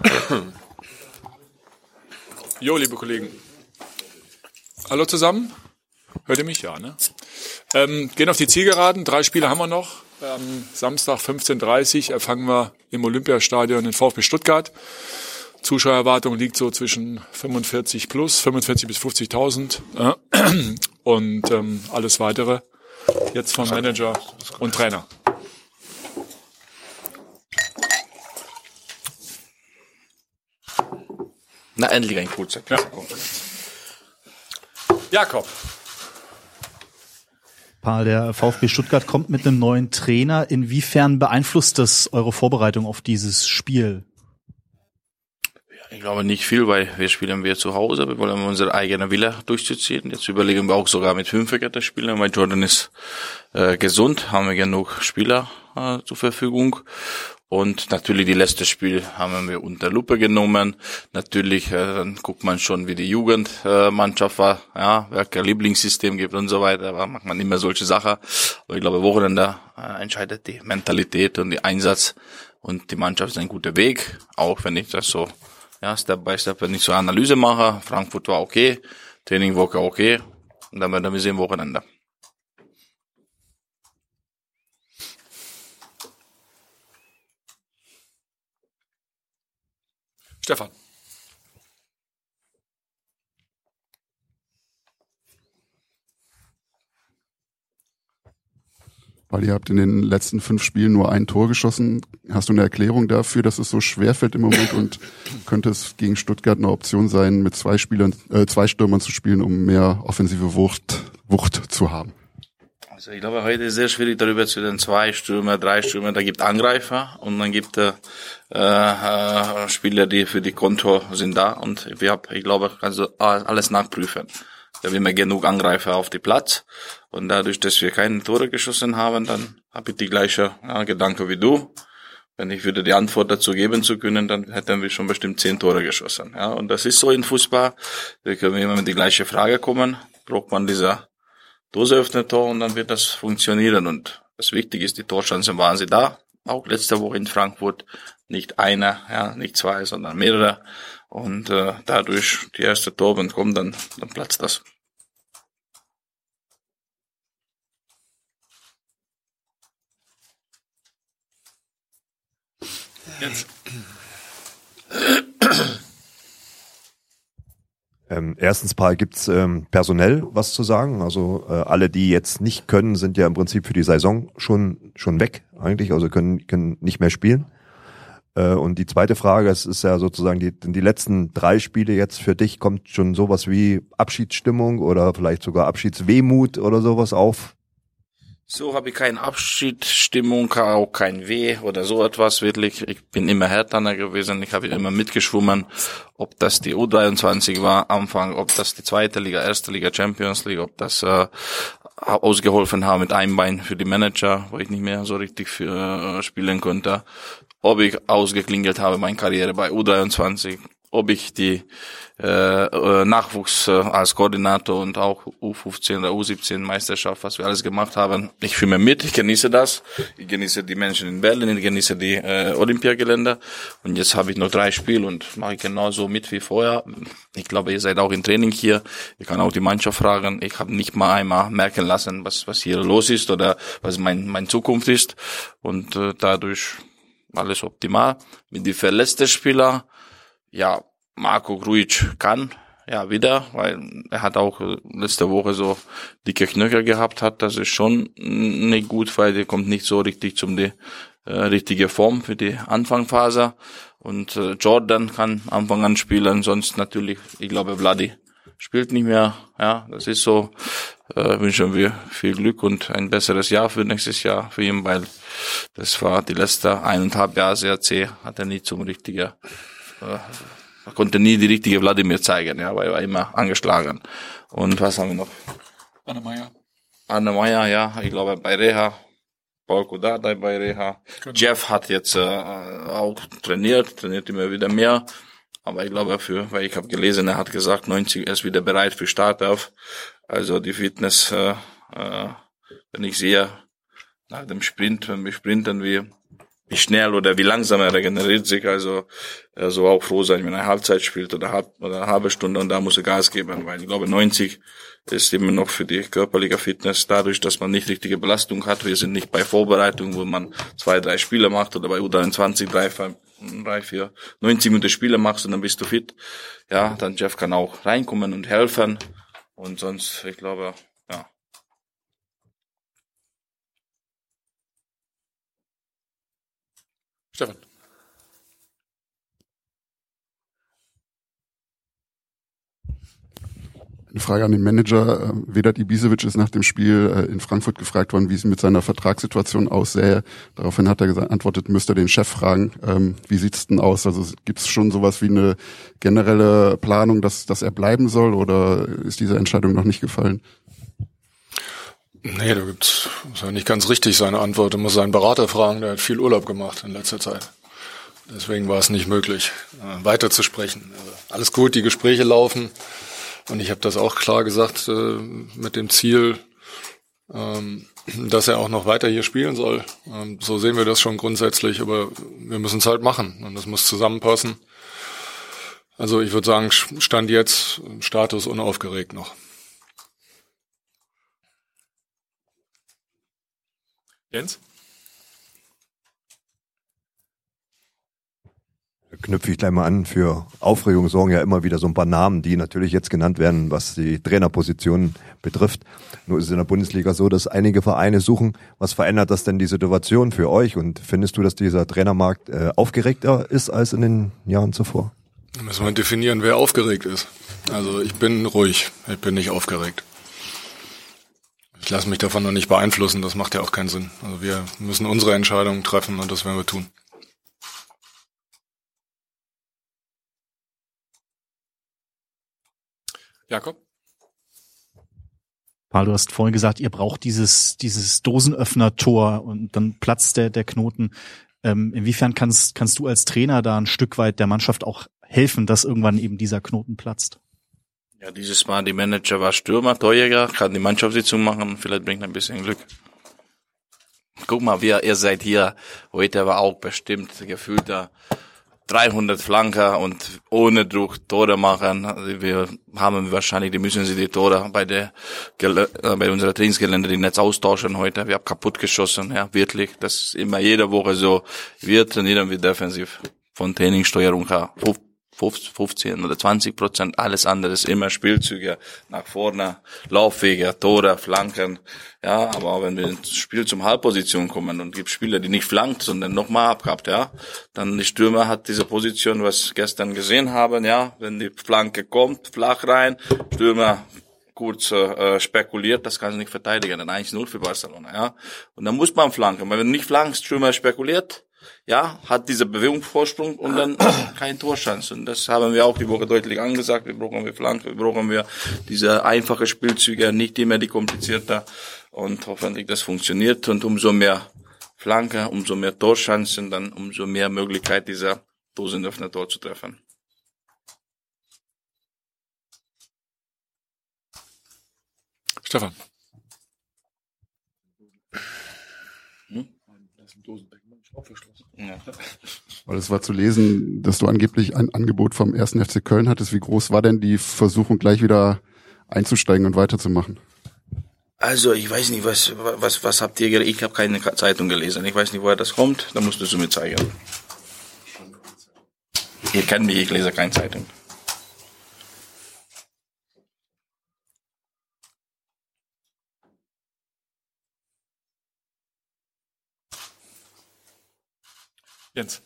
Jo, liebe Kollegen. Hallo zusammen. Hört ihr mich? Ja, ne? Ähm, gehen auf die Zielgeraden. Drei Spiele haben wir noch. Ähm, Samstag 15.30 Uhr fangen wir im Olympiastadion in VfB Stuttgart. Zuschauererwartung liegt so zwischen 45 plus, 45 bis 50.000 äh, und ähm, alles weitere jetzt vom Manager und Trainer. Na, endlich ein kurzer. Ja. Jakob. Paul, der VfB Stuttgart kommt mit einem neuen Trainer. Inwiefern beeinflusst das eure Vorbereitung auf dieses Spiel? Ich glaube nicht viel, weil wir spielen wir zu Hause. Wir wollen unsere eigene Wille durchzuziehen. Jetzt überlegen wir auch sogar mit Fünferkette spielen, weil Jordan ist äh, gesund, haben wir genug Spieler äh, zur Verfügung. Und natürlich die letzte Spiel haben wir unter Lupe genommen. Natürlich, äh, dann guckt man schon, wie die Jugendmannschaft äh, war, ja, kein Lieblingssystem gibt und so weiter. Aber macht man immer solche Sachen. Aber ich glaube, Wochenende äh, entscheidet die Mentalität und die Einsatz. Und die Mannschaft ist ein guter Weg, auch wenn ich das so, ja, Step by Step, wenn ich so Analyse mache. Frankfurt war okay, Training war okay. Und dann werden wir sehen Wochenende. Stefan. Weil ihr habt in den letzten fünf Spielen nur ein Tor geschossen. Hast du eine Erklärung dafür, dass es so schwer fällt im Moment und könnte es gegen Stuttgart eine Option sein, mit zwei Spielern, äh, zwei Stürmern zu spielen, um mehr offensive Wucht, Wucht zu haben? Also ich glaube, heute ist sehr schwierig darüber zu den zwei Stürmer, drei Stürmer. Da gibt Angreifer und dann gibt äh, äh, Spieler, die für die Konto sind da. Und wir haben, ich glaube, also alles nachprüfen. Da haben wir genug Angreifer auf die Platz. Und dadurch, dass wir keine Tore geschossen haben, dann habe ich die gleiche ja, Gedanke wie du. Wenn ich würde die Antwort dazu geben zu können, dann hätten wir schon bestimmt zehn Tore geschossen. Ja, und das ist so in Fußball. Da können wir immer mit die gleiche Frage kommen. Braucht man dieser Dose öffnet Tor und dann wird das funktionieren. Und das Wichtige ist, die Torchancen waren sie da. Auch letzte Woche in Frankfurt nicht einer, ja, nicht zwei, sondern mehrere. Und äh, dadurch die erste Tor, wenn kommt, dann, dann platzt das. Jetzt. Ähm, erstens, Paul, gibt's ähm, personell was zu sagen? Also äh, alle, die jetzt nicht können, sind ja im Prinzip für die Saison schon schon weg eigentlich, also können können nicht mehr spielen. Äh, und die zweite Frage, es ist ja sozusagen die die letzten drei Spiele jetzt für dich kommt schon sowas wie Abschiedsstimmung oder vielleicht sogar Abschiedswehmut oder sowas auf? So habe ich keine Abschiedsstimmung, auch kein Weh oder so etwas wirklich. Ich bin immer härter gewesen, ich habe immer mitgeschwommen, ob das die U23 war Anfang, ob das die zweite Liga, erste Liga, Champions League, ob das äh, ausgeholfen habe mit einem Bein für die Manager, wo ich nicht mehr so richtig für, äh, spielen konnte, ob ich ausgeklingelt habe meine Karriere bei U23, ob ich die äh, äh, Nachwuchs äh, als Koordinator und auch U15 oder U17 Meisterschaft, was wir alles gemacht haben. Ich fühle mir mit, ich genieße das. Ich genieße die Menschen in Berlin, ich genieße die äh, Olympiagelände. Und jetzt habe ich noch drei Spiele und mache ich genauso mit wie vorher. Ich glaube, ihr seid auch im Training hier. Ich kann auch die Mannschaft fragen. Ich habe nicht mal einmal merken lassen, was, was hier los ist oder was mein, mein Zukunft ist. Und äh, dadurch alles optimal. Mit die verletzten Spieler, ja, Marco Grujic kann, ja, wieder, weil er hat auch letzte Woche so dicke Knöchel gehabt hat. Das ist schon nicht gut, weil der kommt nicht so richtig zum die äh, richtige Form für die Anfangphase. Und äh, Jordan kann Anfang an spielen, sonst natürlich, ich glaube, Vladi spielt nicht mehr. Ja, das ist so. Äh, wünschen wir viel Glück und ein besseres Jahr für nächstes Jahr für ihn, weil das war die letzte eineinhalb Jahre sehr zäh, hat er nie zum richtigen konnte nie die richtige Wladimir zeigen, ja, weil er war immer angeschlagen. Und was haben wir noch? Anne Meyer. Anne Meyer, ja, ich glaube bei Reha. Paul Kudadai bei Reha. Genau. Jeff hat jetzt äh, auch trainiert, trainiert immer wieder mehr. Aber ich glaube für, weil ich habe gelesen, er hat gesagt, 90 er ist wieder bereit für Startauf. Also die Fitness, äh, äh, wenn ich sehe, nach dem Sprint, wenn wir sprinten, wir wie schnell oder wie langsam er regeneriert sich. Also er soll auch froh sein, wenn er Halbzeit spielt oder, halb, oder eine halbe Stunde und da muss er Gas geben, weil ich glaube 90 ist immer noch für die körperliche Fitness dadurch, dass man nicht richtige Belastung hat. Wir sind nicht bei Vorbereitung, wo man zwei, drei Spiele macht oder bei U23 drei, drei, vier, 90 Minuten Spiele machst und dann bist du fit. Ja, dann Jeff kann auch reinkommen und helfen und sonst, ich glaube, ja, Stefan. Eine Frage an den Manager. Äh, Vedat Ibisevic ist nach dem Spiel äh, in Frankfurt gefragt worden, wie es mit seiner Vertragssituation aussähe. Daraufhin hat er geantwortet, müsste den Chef fragen. Ähm, wie sieht's denn aus? Also gibt es schon sowas wie eine generelle Planung, dass, dass er bleiben soll oder ist diese Entscheidung noch nicht gefallen? Nee, da gibt's ist ja nicht ganz richtig seine Antwort. Er muss seinen Berater fragen, der hat viel Urlaub gemacht in letzter Zeit. Deswegen war es nicht möglich, äh, weiterzusprechen. Also alles gut, die Gespräche laufen. Und ich habe das auch klar gesagt äh, mit dem Ziel, ähm, dass er auch noch weiter hier spielen soll. Ähm, so sehen wir das schon grundsätzlich, aber wir müssen es halt machen und das muss zusammenpassen. Also ich würde sagen, stand jetzt Status unaufgeregt noch. Jens? knüpfe ich gleich mal an. Für Aufregung sorgen ja immer wieder so ein paar Namen, die natürlich jetzt genannt werden, was die Trainerpositionen betrifft. Nur ist es in der Bundesliga so, dass einige Vereine suchen, was verändert das denn die Situation für euch? Und findest du, dass dieser Trainermarkt äh, aufgeregter ist als in den Jahren zuvor? Da müssen wir definieren, wer aufgeregt ist. Also ich bin ruhig, ich bin nicht aufgeregt. Ich lasse mich davon noch nicht beeinflussen, das macht ja auch keinen Sinn. Also wir müssen unsere Entscheidungen treffen und das werden wir tun. Jakob? Paul, du hast vorhin gesagt, ihr braucht dieses, dieses Dosenöffner-Tor und dann platzt der, der Knoten. Ähm, inwiefern kannst, kannst du als Trainer da ein Stück weit der Mannschaft auch helfen, dass irgendwann eben dieser Knoten platzt? Ja, dieses Mal die Manager war Stürmer, Torjäger, kann die Mannschaftssitzung machen, vielleicht bringt ein bisschen Glück. Guck mal, wir, ihr seid hier, heute war auch bestimmt gefühlter 300 Flanker und ohne Druck Tore machen. Also wir haben wahrscheinlich, die müssen sie die Tore bei der äh, bei unserer Trainingsgelände die Netz austauschen heute. Wir haben kaputt geschossen, ja, wirklich. Das ist immer jede Woche so. Wir trainieren wir defensiv von Trainingssteuerung her. 15 oder 20 Prozent, alles andere ist immer Spielzüge nach vorne, Laufwege, Tore, Flanken. Ja, aber wenn wir ins Spiel zum Halbposition kommen und gibt Spieler, die nicht flankt, sondern nochmal abgehabt, ja, dann die Stürmer hat diese Position, was gestern gesehen haben, ja, wenn die Flanke kommt, flach rein, Stürmer kurz äh, spekuliert, das kann sie nicht verteidigen, dann 1-0 für Barcelona, ja. Und dann muss man flanken, weil wenn du nicht flankst, Stürmer spekuliert, ja, hat diese Bewegungsvorsprung und dann kein Torschance. Und das haben wir auch die Woche deutlich angesagt. Wir brauchen wir Flank, wir brauchen wir diese einfache Spielzüge, nicht immer die komplizierter. Und hoffentlich das funktioniert. Und umso mehr Flanke, umso mehr Torchancen, dann umso mehr Möglichkeit dieser Dosenöffner Tor zu treffen. Stefan. Ja. Weil es war zu lesen, dass du angeblich ein Angebot vom ersten FC Köln hattest. Wie groß war denn die Versuchung, gleich wieder einzusteigen und weiterzumachen? Also ich weiß nicht, was was was habt ihr? Ich habe keine Zeitung gelesen. Ich weiß nicht, woher das kommt. Da musst du es mir zeigen. Ihr kennt mich, ich lese keine Zeitung. Jens.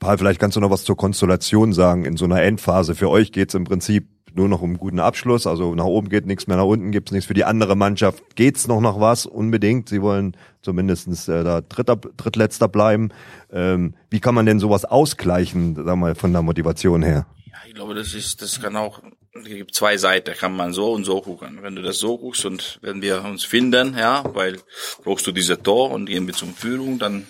Paul, vielleicht kannst du noch was zur Konstellation sagen. In so einer Endphase für euch geht's im Prinzip nur noch um guten Abschluss. Also nach oben geht nichts mehr, nach unten gibt's nichts. Für die andere Mannschaft geht's noch nach was unbedingt. Sie wollen zumindestens äh, da Dritter, Drittletzter bleiben. Ähm, wie kann man denn sowas ausgleichen, sag mal, von der Motivation her? Ja, ich glaube, das ist, das kann auch es gibt zwei Seiten, kann man so und so gucken. Wenn du das so guckst und wenn wir uns finden, ja, weil brauchst du diese Tor und gehen wir zum Führung, dann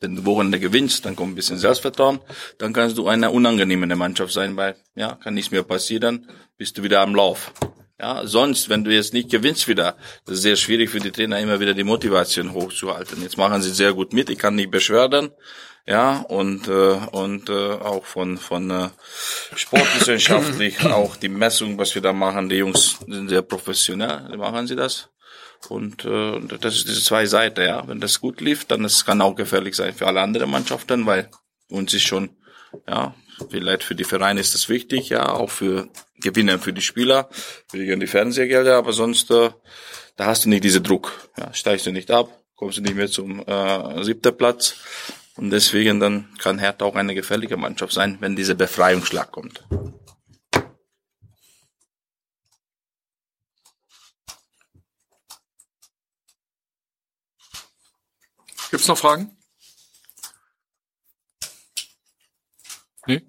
wenn du Wochenende gewinnst, dann kommt ein bisschen Selbstvertrauen, dann kannst du eine unangenehme Mannschaft sein, weil ja, kann nichts mehr passieren, bist du wieder am Lauf. Ja, sonst, wenn du jetzt nicht gewinnst wieder, das ist sehr schwierig für die Trainer immer wieder die Motivation hochzuhalten. Jetzt machen sie sehr gut mit, ich kann nicht beschweren. Ja, und äh, und äh, auch von von äh, sportwissenschaftlich auch die Messung, was wir da machen, die Jungs sind sehr professionell, machen sie das. Und äh, das ist diese zwei Seiten, ja. Wenn das gut lief, dann es kann auch gefährlich sein für alle anderen Mannschaften, weil uns ist schon, ja, vielleicht für die Vereine ist das wichtig, ja, auch für Gewinner für die Spieler, für die, Fernsehgelder, aber sonst, äh, da hast du nicht diesen Druck. Ja, steigst du nicht ab, kommst du nicht mehr zum äh, siebten Platz. Und deswegen dann kann Hertha auch eine gefährliche Mannschaft sein, wenn dieser Befreiungsschlag kommt. Gibt's noch Fragen? Nee?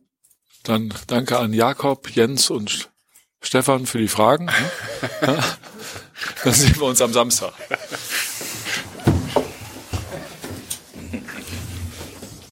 Dann danke an Jakob, Jens und Stefan für die Fragen. Dann sehen wir uns am Samstag.